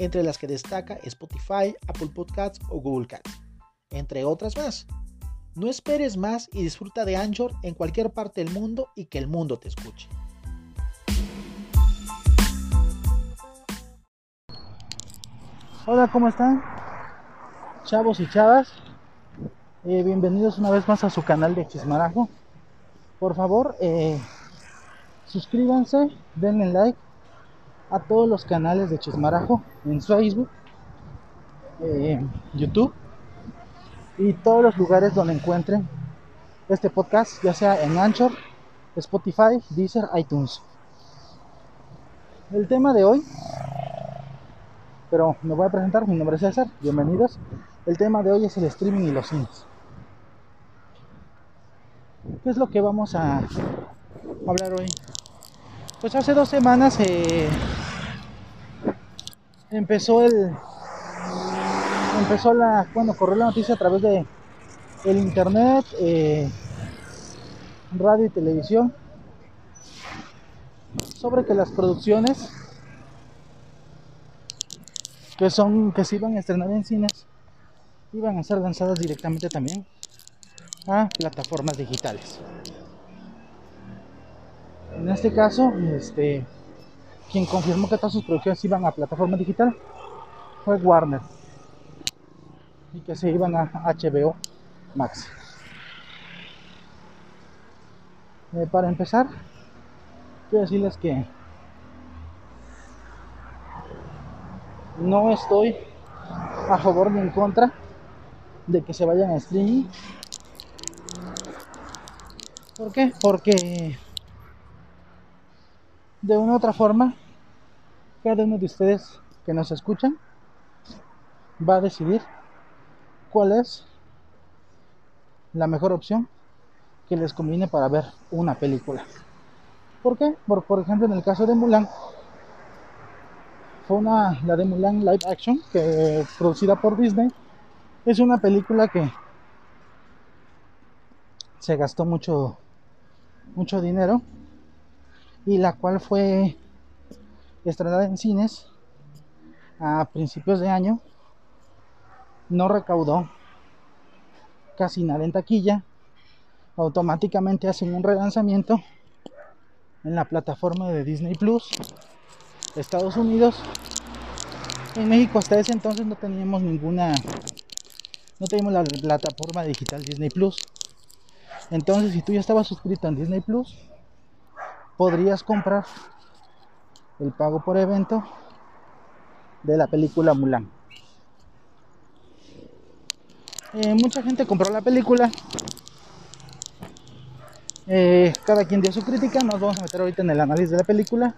entre las que destaca Spotify, Apple Podcasts o Google Cats, entre otras más. No esperes más y disfruta de Anchor en cualquier parte del mundo y que el mundo te escuche. Hola, ¿cómo están? Chavos y chavas. Eh, bienvenidos una vez más a su canal de Chismarajo. Por favor, eh, suscríbanse, denle like a todos los canales de Chismarajo en Facebook, eh, YouTube y todos los lugares donde encuentren este podcast, ya sea en Anchor, Spotify, Deezer, iTunes. El tema de hoy, pero me voy a presentar, mi nombre es César, bienvenidos. El tema de hoy es el streaming y los cines. ¿Qué es lo que vamos a hablar hoy? Pues hace dos semanas eh, empezó el empezó la bueno corrió la noticia a través de el internet eh, radio y televisión sobre que las producciones que son que se iban a estrenar en cines iban a ser lanzadas directamente también a plataformas digitales. En este caso, este, quien confirmó que todas sus producciones iban a plataforma digital fue Warner y que se iban a HBO Max. Eh, para empezar, quiero decirles que no estoy a favor ni en contra de que se vayan a streaming ¿Por qué? Porque de una u otra forma, cada uno de ustedes que nos escuchan va a decidir cuál es la mejor opción que les conviene para ver una película. ¿Por qué? Por, por ejemplo, en el caso de Mulan, fue una, la de Mulan Live Action, que producida por Disney, es una película que se gastó mucho mucho dinero y la cual fue estrenada en cines a principios de año no recaudó casi nada en taquilla automáticamente hacen un relanzamiento en la plataforma de Disney Plus Estados Unidos. En México hasta ese entonces no teníamos ninguna no teníamos la plataforma digital Disney Plus. Entonces, si tú ya estabas suscrito en Disney Plus, podrías comprar el pago por evento de la película Mulan. Eh, mucha gente compró la película. Eh, cada quien dio su crítica. Nos vamos a meter ahorita en el análisis de la película.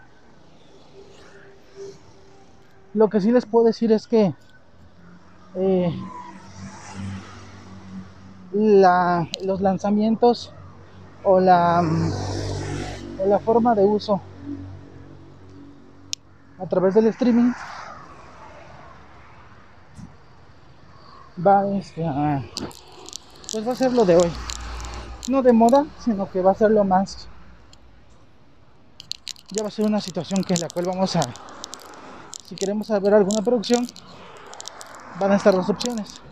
Lo que sí les puedo decir es que eh, los lanzamientos o la, la forma de uso a través del streaming va este, a, pues va a ser lo de hoy no de moda sino que va a ser lo más ya va a ser una situación que en la cual vamos a si queremos ver alguna producción van a estar dos opciones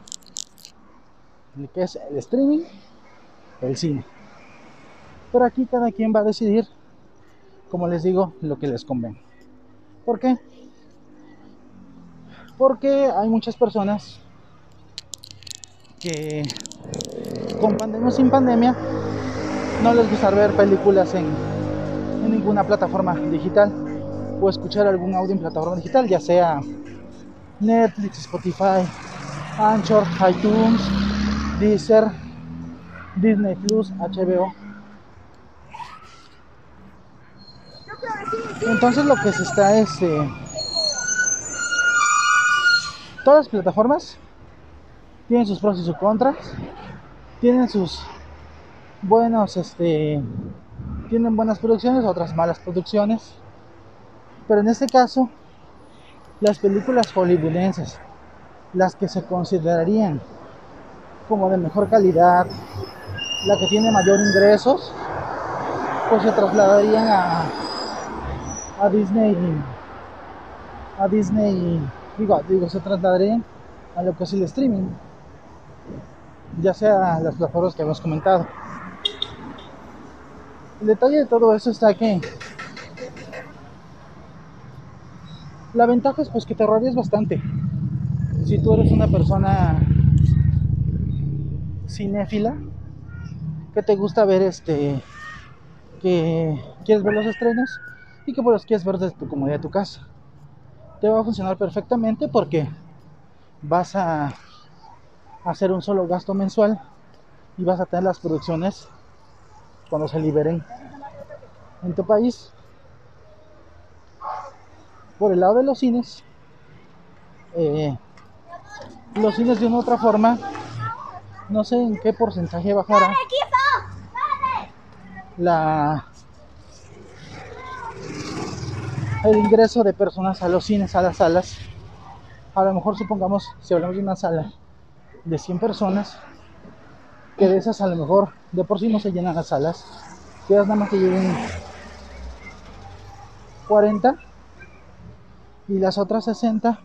que es el streaming, el cine. Pero aquí cada quien va a decidir, como les digo, lo que les convenga. ¿Por qué? Porque hay muchas personas que con pandemia o sin pandemia no les gusta ver películas en, en ninguna plataforma digital o escuchar algún audio en plataforma digital, ya sea Netflix, Spotify, Anchor, iTunes, Deezer, Disney Plus, HBO. Entonces lo que se está es eh, todas las plataformas tienen sus pros y sus contras, tienen sus buenos, este, tienen buenas producciones, otras malas producciones, pero en este caso, las películas hollywoodenses, las que se considerarían como de mejor calidad, la que tiene mayor ingresos, pues se trasladarían a, a Disney, a Disney, digo, digo, se trasladarían a lo que es el streaming, ya sea las plataformas que hemos comentado. El detalle de todo eso está que la ventaja es pues que te ahorrarías bastante. Si tú eres una persona cinéfila, que te gusta ver este, que quieres ver los estrenos y que pues los quieres ver desde tu comodidad de tu casa. Te va a funcionar perfectamente porque vas a hacer un solo gasto mensual y vas a tener las producciones cuando se liberen en tu país. Por el lado de los cines, eh, los cines de una u otra forma, no sé en qué porcentaje bajará la el ingreso de personas a los cines, a las salas. A lo mejor supongamos, si hablamos de una sala de 100 personas, que de esas a lo mejor de por sí no se llenan las salas, quedas nada más que lleguen 40 y las otras 60,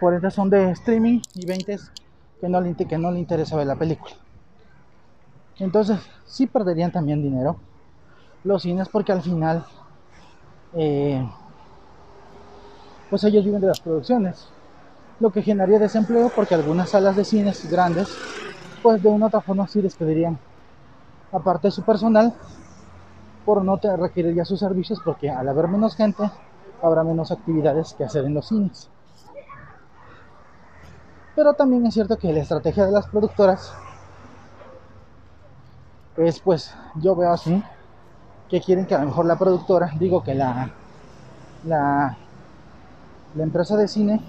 40 son de streaming y 20 que no le, que no le interesa ver la película. Entonces, sí perderían también dinero los cines porque al final, eh, pues ellos viven de las producciones, lo que generaría desempleo porque algunas salas de cines grandes, pues de una u otra forma sí despedirían aparte de su personal por no requerir ya sus servicios porque al haber menos gente habrá menos actividades que hacer en los cines. Pero también es cierto que la estrategia de las productoras es pues yo veo así que quieren que a lo mejor la productora, digo que la la, la empresa de cine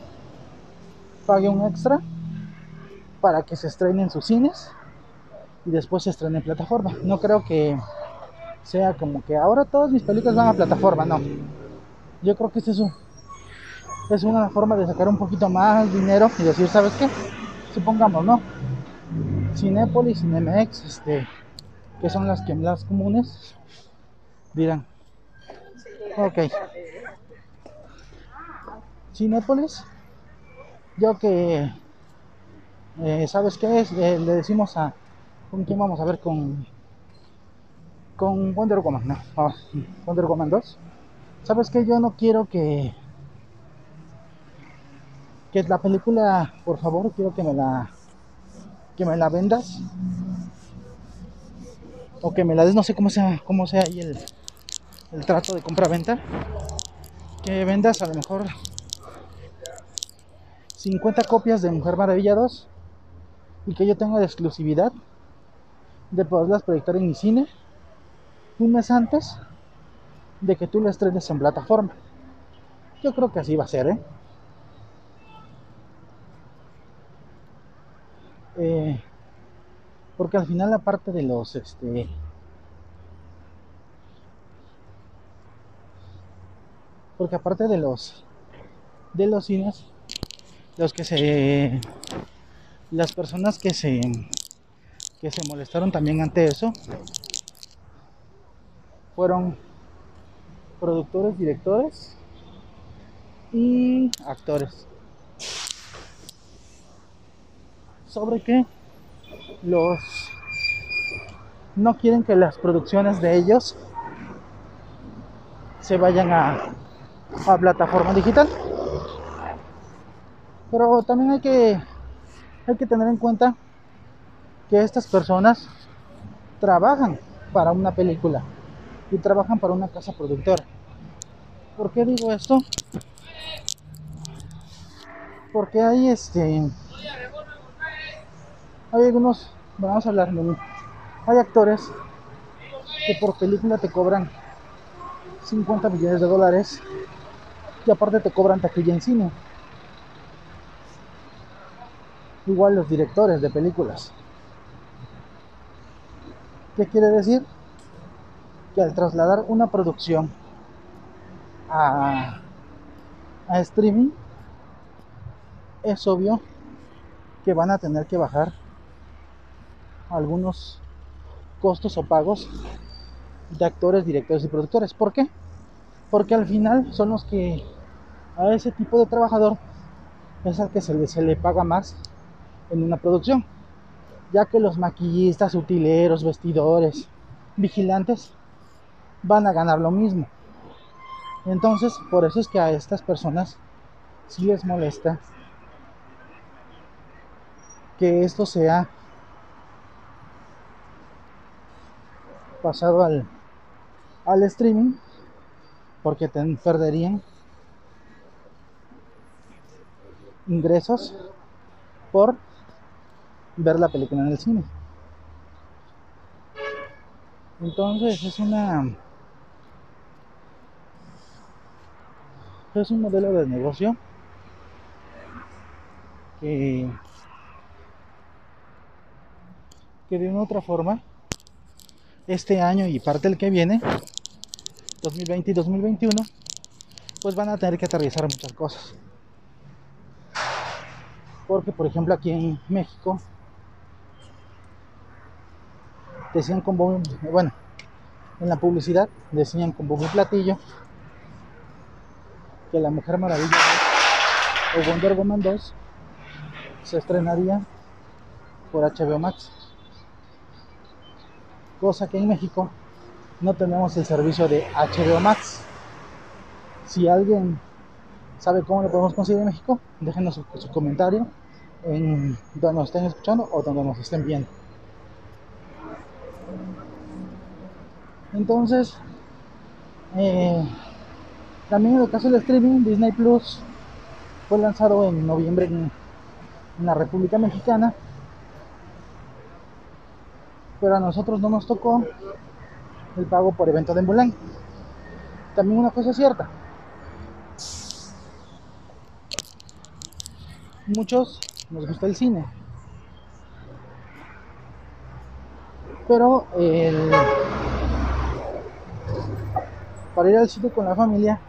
pague un extra para que se estrene en sus cines y después se estrene en plataforma. No creo que sea como que ahora todas mis películas van a plataforma, no. Yo creo que es eso. Es una forma de sacar un poquito más dinero y decir, ¿sabes qué? Supongamos, ¿no? Cinépolis, Cinemex, este, que son las que las comunes, dirán, ok. Cinépolis, yo que, eh, ¿sabes qué es? Eh, le decimos a, ¿con quién vamos a ver? Con, con Wonder Woman, no, ah, Wonder Woman 2. ¿Sabes qué? Yo no quiero que, que la película, por favor, quiero que me la, que me la vendas. O que me la des, no sé cómo sea, cómo sea ahí el, el trato de compra-venta. Que vendas a lo mejor 50 copias de Mujer Maravilla 2 y que yo tenga la exclusividad de poderlas proyectar en mi cine un mes antes de que tú la estrenes en plataforma. Yo creo que así va a ser, ¿eh? Eh, porque al final aparte de los este porque aparte de los de los cines los que se las personas que se que se molestaron también ante eso fueron productores, directores y actores. Sobre que los no quieren que las producciones de ellos se vayan a, a plataforma digital. Pero también hay que hay que tener en cuenta que estas personas trabajan para una película y trabajan para una casa productora. ¿Por qué digo esto? Porque hay este hay algunos, vamos a hablar de hay actores que por película te cobran 50 millones de dólares y aparte te cobran taquilla en cine. Igual los directores de películas. ¿Qué quiere decir? Que al trasladar una producción a, streaming, es obvio que van a tener que bajar algunos costos o pagos de actores, directores y productores. ¿Por qué? Porque al final son los que a ese tipo de trabajador es al que se le paga más en una producción, ya que los maquillistas, utileros, vestidores, vigilantes van a ganar lo mismo. Entonces, por eso es que a estas personas sí les molesta que esto sea pasado al, al streaming porque perderían ingresos por ver la película en el cine. Entonces es una es un modelo de negocio que que de una u otra forma este año y parte del que viene 2020 y 2021 pues van a tener que aterrizar muchas cosas porque por ejemplo aquí en México decían con bombo, bueno, en la publicidad decían con bombo y platillo que la Mujer Maravilla o Wonder Woman 2 se estrenaría por HBO Max. Cosa que en México no tenemos el servicio de HBO Max. Si alguien sabe cómo lo podemos conseguir en México, déjenos su, su comentario en donde nos estén escuchando o donde nos estén viendo. Entonces, eh, también en el caso del streaming, Disney Plus fue lanzado en noviembre en, la República Mexicana, pero a nosotros no nos tocó el pago por evento de Mulan. También una cosa cierta, muchos nos gusta el cine. Pero el, para ir al sitio con la familia,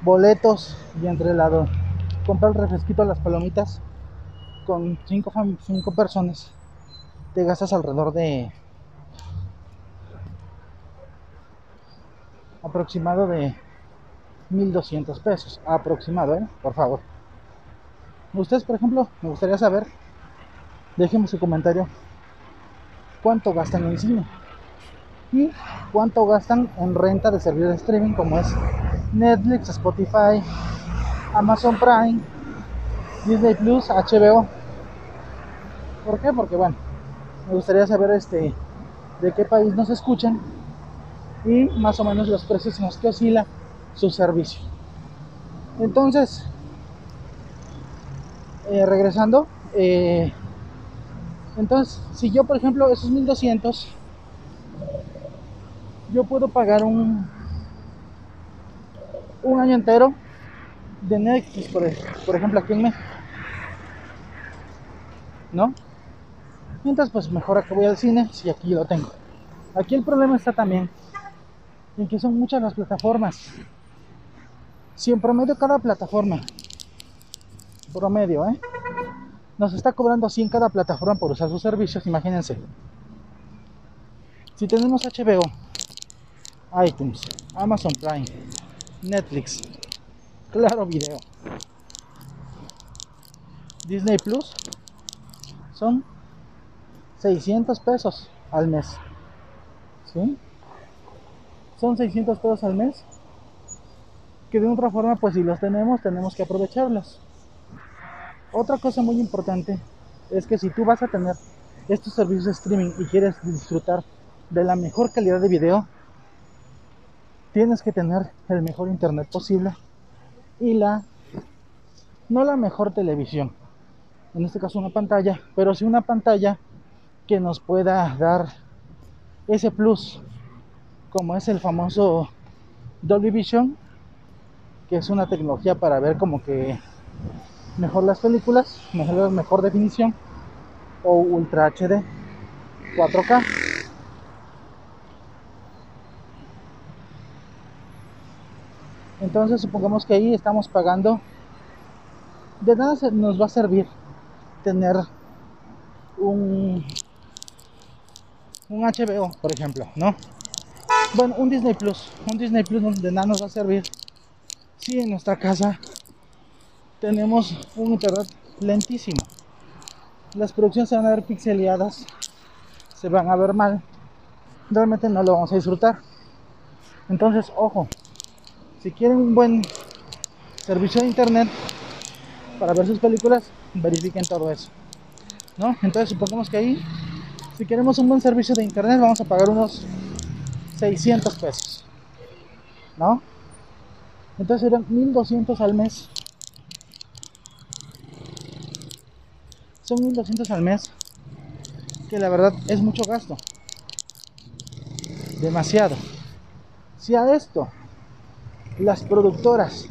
boletos y entre lado, comprar el refresquito a las palomitas con cinco, cinco personas, te gastas alrededor de aproximado de 1200 pesos aproximado, ¿eh? por favor. Ustedes, por ejemplo, me gustaría saber, déjenme su comentario, cuánto gastan en cine y cuánto gastan en renta de servicios de streaming como es Netflix, Spotify, Amazon Prime, Disney Plus, HBO. ¿Por qué? Porque bueno, me gustaría saber este de qué país nos escuchan y más o menos los precios en los que oscila su servicio. Entonces, eh, regresando, eh, entonces, si yo, por ejemplo, esos 1200, yo puedo pagar un, un año entero de Netflix, por, por ejemplo, aquí en México. ¿No? Mientras, pues mejor acá voy al cine si aquí lo tengo. Aquí el problema está también en que son muchas las plataformas. Si en promedio cada plataforma, promedio, ¿eh? Nos está cobrando 100 cada plataforma por usar sus servicios, imagínense. Si tenemos HBO, iTunes, Amazon Prime, Netflix, Claro Video, Disney Plus, son 600 pesos al mes. ¿Sí? Son 600 pesos al mes. Que de otra forma, pues si los tenemos, tenemos que aprovecharlos. Otra cosa muy importante es que si tú vas a tener estos servicios de streaming y quieres disfrutar de la mejor calidad de video, tienes que tener el mejor internet posible y la no la mejor televisión, en este caso una pantalla, pero sí una pantalla que nos pueda dar ese plus, como es el famoso Dolby Vision, que es una tecnología para ver como que mejor las películas, mejor, mejor definición o Ultra HD 4K. Entonces supongamos que ahí estamos pagando. De nada nos va a servir tener un, un HBO, por ejemplo, ¿no? Bueno, un Disney Plus. Un Disney Plus de nada nos va a servir si en nuestra casa tenemos un internet lentísimo. Las producciones se van a ver pixeleadas, se van a ver mal. Realmente no lo vamos a disfrutar. Entonces, ojo, si quieren un buen servicio de internet para ver sus películas, verifiquen todo eso. ¿No? Entonces supongamos que ahí, si queremos un buen servicio de internet, vamos a pagar unos 600 pesos. ¿No? Entonces eran 1200 al mes. Son 1200 al mes. Que la verdad es mucho gasto. Demasiado. Si a esto las productoras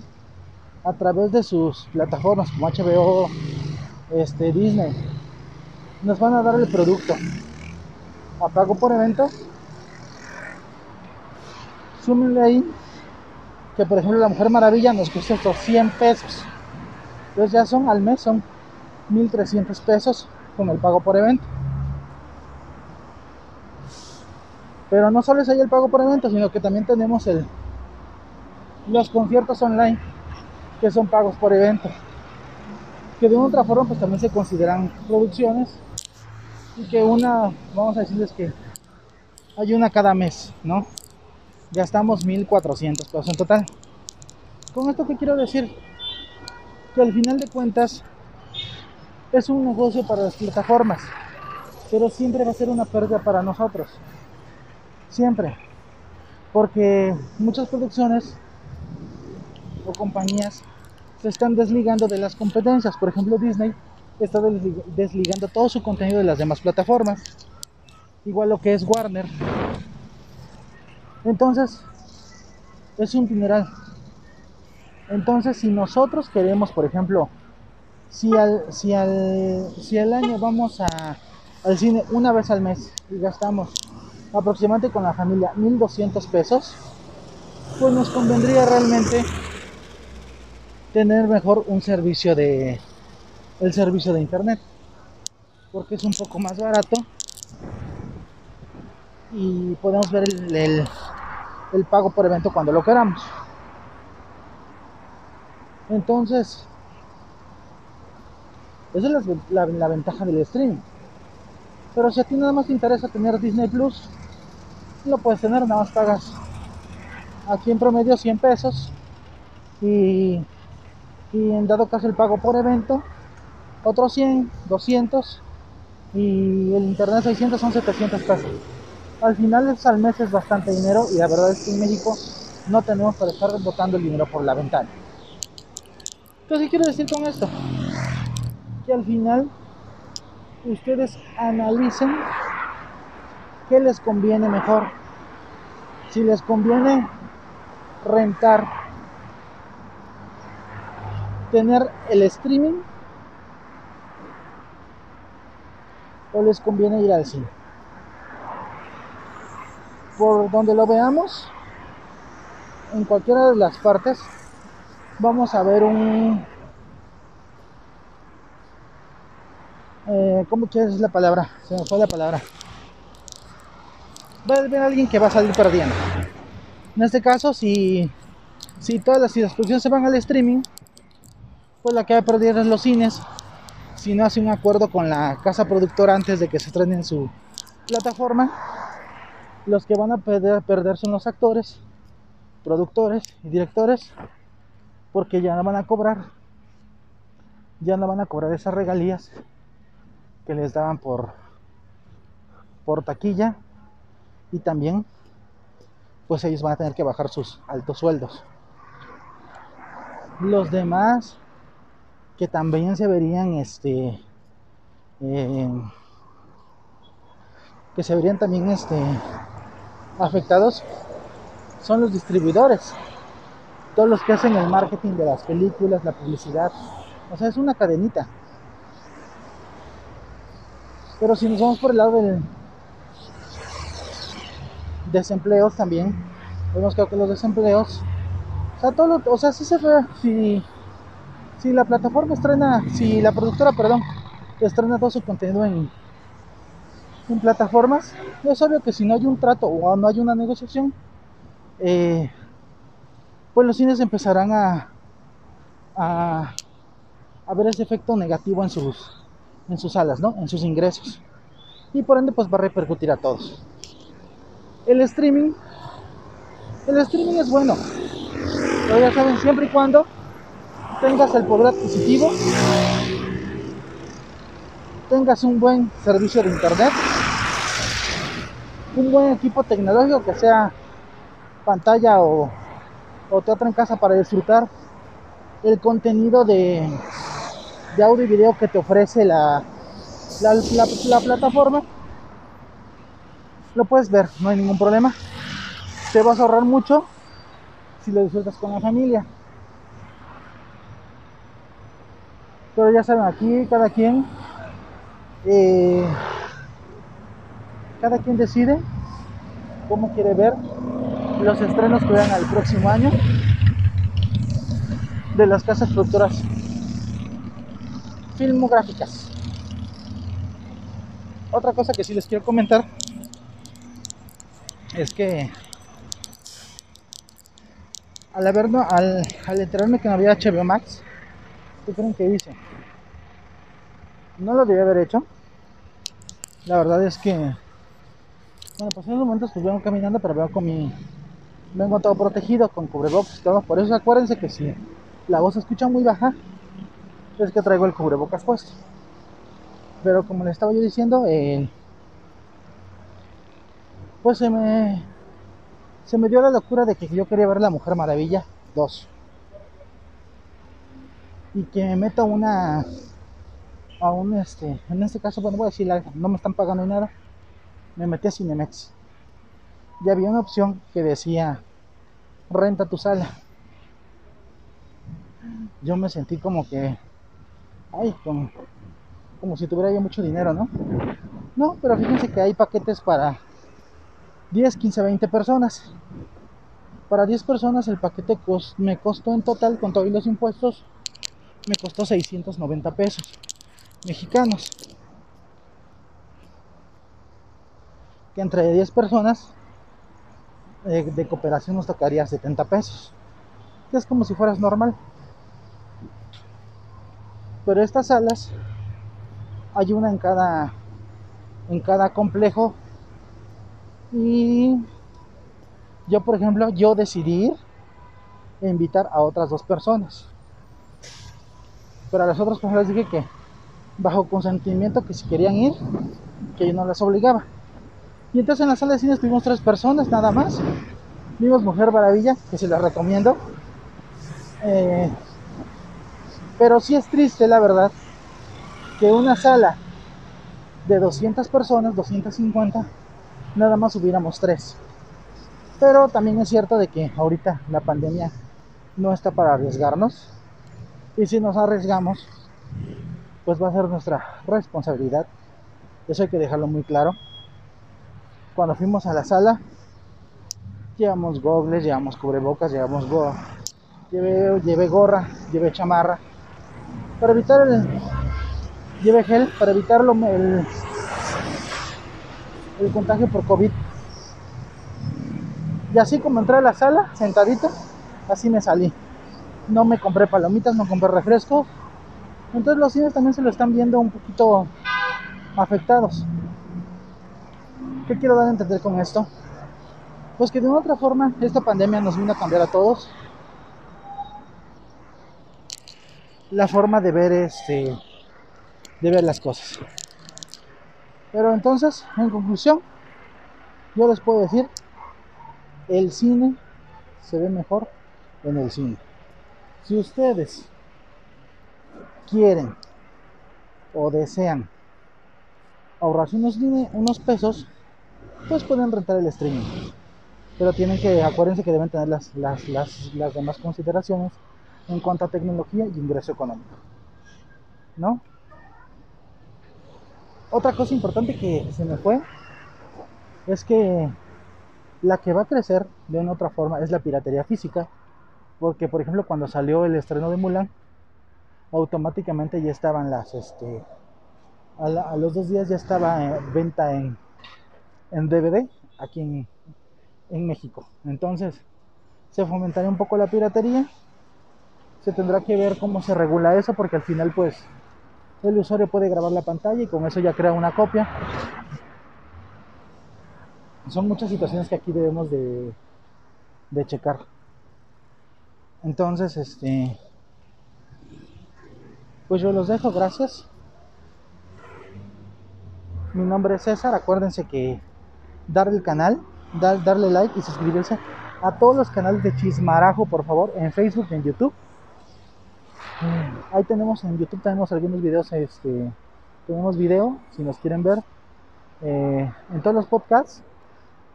a través de sus plataformas como HBO, este, Disney, nos van a dar el producto a pago por evento. Súmenle ahí que por ejemplo la Mujer Maravilla nos cuesta estos 100 pesos. Entonces ya son al mes son 1300 pesos con el pago por evento. Pero no solo es ahí el pago por evento, sino que también tenemos el los conciertos online que son pagos por evento que de una otra forma pues también se consideran producciones y que una vamos a decirles que hay una cada mes no gastamos 1400 pesos en total. Con esto que quiero decir que al final de cuentas es un negocio para las plataformas pero siempre va a ser una pérdida para nosotros siempre porque muchas producciones o compañías se están desligando de las competencias. Por ejemplo, Disney está desligando todo su contenido de las demás plataformas. Igual lo que es Warner. Entonces, es un dineral. Entonces, si nosotros queremos, por ejemplo, si al, si al, si al año vamos al cine una vez al mes y gastamos aproximadamente con la familia 1200 pesos, pues nos convendría realmente tener mejor un servicio de el servicio de internet porque es un poco más barato y podemos ver el, el, pago por evento cuando lo queramos. Entonces esa es la, la, ventaja del streaming pero si a ti nada más te interesa tener Disney Plus lo puedes tener nada más pagas aquí en promedio 100 pesos y y en dado caso el pago por evento, otros 100, 200 y el internet 600 son 700 pesos. Al final al mes es bastante dinero y la verdad es que en México no tenemos para estar botando el dinero por la ventana. Entonces, ¿qué quiero decir con esto? Al final ustedes analicen qué les conviene mejor. Si les conviene rentar tener el streaming o les conviene ir al cine. Por donde lo veamos, en cualquiera de las partes, vamos a ver un... Eh, ¿Cómo quieres la palabra? Se me fue la palabra. Va a haber alguien que va a salir perdiendo. En este caso, si, si todas las producciones se van al streaming, pues la que va a perder es los cines si no hace un acuerdo con la casa productora antes de que se estrene en su plataforma los que van a perder, perder son los actores productores y directores porque ya no van a cobrar ya no van a cobrar esas regalías que les daban por por taquilla. Y también pues ellos van a tener que bajar sus altos sueldos. Los demás que también se verían este eh, que se verían también este afectados son los distribuidores. Todos los que hacen el marketing de las películas la publicidad. O sea, es una cadenita. Pero si nos vamos por el lado del desempleos también, vemos que los desempleos, o sea, todo lo, o sea, si se ve, si, si la plataforma estrena, si la productora, perdón, estrena todo su contenido en, en plataformas, es obvio que si no hay un trato o no hay una negociación, eh, pues los cines empezarán a, a, a, ver ese efecto negativo en sus, en sus salas, ¿no? En sus ingresos. Y por ende, pues va a repercutir a todos. El streaming, el streaming es bueno, pero ya saben, siempre y cuando tengas el poder adquisitivo, tengas un buen servicio de internet, un buen equipo tecnológico que sea pantalla o, o teatro en casa para disfrutar el contenido de, de audio y video que te ofrece la, la, la, la, plataforma. Lo puedes ver, no hay ningún problema. Te vas a ahorrar mucho si lo disfrutas con la familia. Pero ya saben, aquí cada quien eh, cada quien decide cómo quiere ver los estrenos que vean al próximo año de las casas productoras filmográficas. Otra cosa que sí les quiero comentar es que al, haber, al, al enterarme que no había HBO Max, ¿qué creen que hice? No lo debía haber hecho. La verdad es que, bueno, pues en esos momentos pues vengo caminando, pero veo con mi, vengo todo protegido, con cubrebocas y todo. Por eso acuérdense que si la voz se escucha muy baja, es que traigo el cubrebocas puesto. Pero como le estaba yo diciendo, eh, pues se me, se me dio la locura de que yo quería ver La Mujer Maravilla 2. Y que me meto una a un este, en este caso, bueno, voy a decir, no me están pagando nada. Me metí a Cinemex. Y había una opción que decía renta tu sala. Yo me sentí como que, ay, como, como si tuviera yo mucho dinero, ¿no? No, pero fíjense que hay paquetes para 10, 15, 20 personas. Para 10 personas el paquete me costó en total, con todos los impuestos, me costó 690 pesos mexicanos. Que entre 10 personas eh, de cooperación nos tocaría 70 pesos. Que es como si fueras normal. Pero estas salas hay una en cada en cada complejo y yo por ejemplo yo decidí invitar a otras dos personas pero a las otras personas dije que bajo consentimiento que si querían ir, que yo no les obligaba. Y entonces en la sala de cine estuvimos tres personas nada más. Vimos Mujer Maravilla, que se la recomiendo. Eh, pero sí es triste, la verdad, que una sala de 200 personas, 250, nada más hubiéramos tres. Pero también es cierto de que ahorita la pandemia no está para arriesgarnos. Y si nos arriesgamos, pues va a ser nuestra responsabilidad. Eso hay que dejarlo muy claro. Cuando fuimos a la sala, llevamos gogles, llevamos cubrebocas, llevamos go llevé, llevé gorra, llevé chamarra, para evitar el, llevé gel, para evitar el, el contagio por COVID. Y así como entré a la sala, sentadito, así me salí. No me compré palomitas, no compré refrescos, entonces los cines también se lo están viendo un poquito afectados. ¿Qué quiero dar a entender con esto? Pues que de una otra forma esta pandemia nos vino a cambiar a todos la forma de ver este de ver las cosas. Pero entonces, en conclusión, yo les puedo decir, el cine se ve mejor en el cine. Si ustedes quieren o desean ahorrarse unos, unos pesos, pues pueden rentar el streaming. Pero tienen que, acuérdense que deben tener las, las, las, las demás consideraciones en cuanto a tecnología y ingreso económico. ¿no? Otra cosa importante que se me fue es que la que va a crecer de una otra forma es la piratería física, porque por ejemplo cuando salió el estreno de Mulan, automáticamente ya estaban las, este, a, los dos días ya estaba en venta en, en DVD aquí en, en México. Entonces se fomentaría un poco la piratería. Se tendrá que ver cómo se regula eso, porque al final pues el usuario puede grabar la pantalla y con eso ya crea una copia son muchas situaciones que aquí debemos de, de checar. Entonces, este, pues yo los dejo, gracias. Mi nombre es César, acuérdense que darle el canal, darle like y suscribirse a todos los canales de Chismarajo, por favor, en Facebook y en YouTube. Ahí tenemos en YouTube tenemos algunos videos, este, tenemos video, si nos quieren ver, eh, en todos los podcasts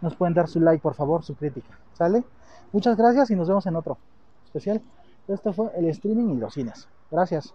nos pueden dar su like, por favor, su crítica. ¿Sale? Muchas gracias y nos vemos en otro especial. Esto fue el streaming y los cines. Gracias.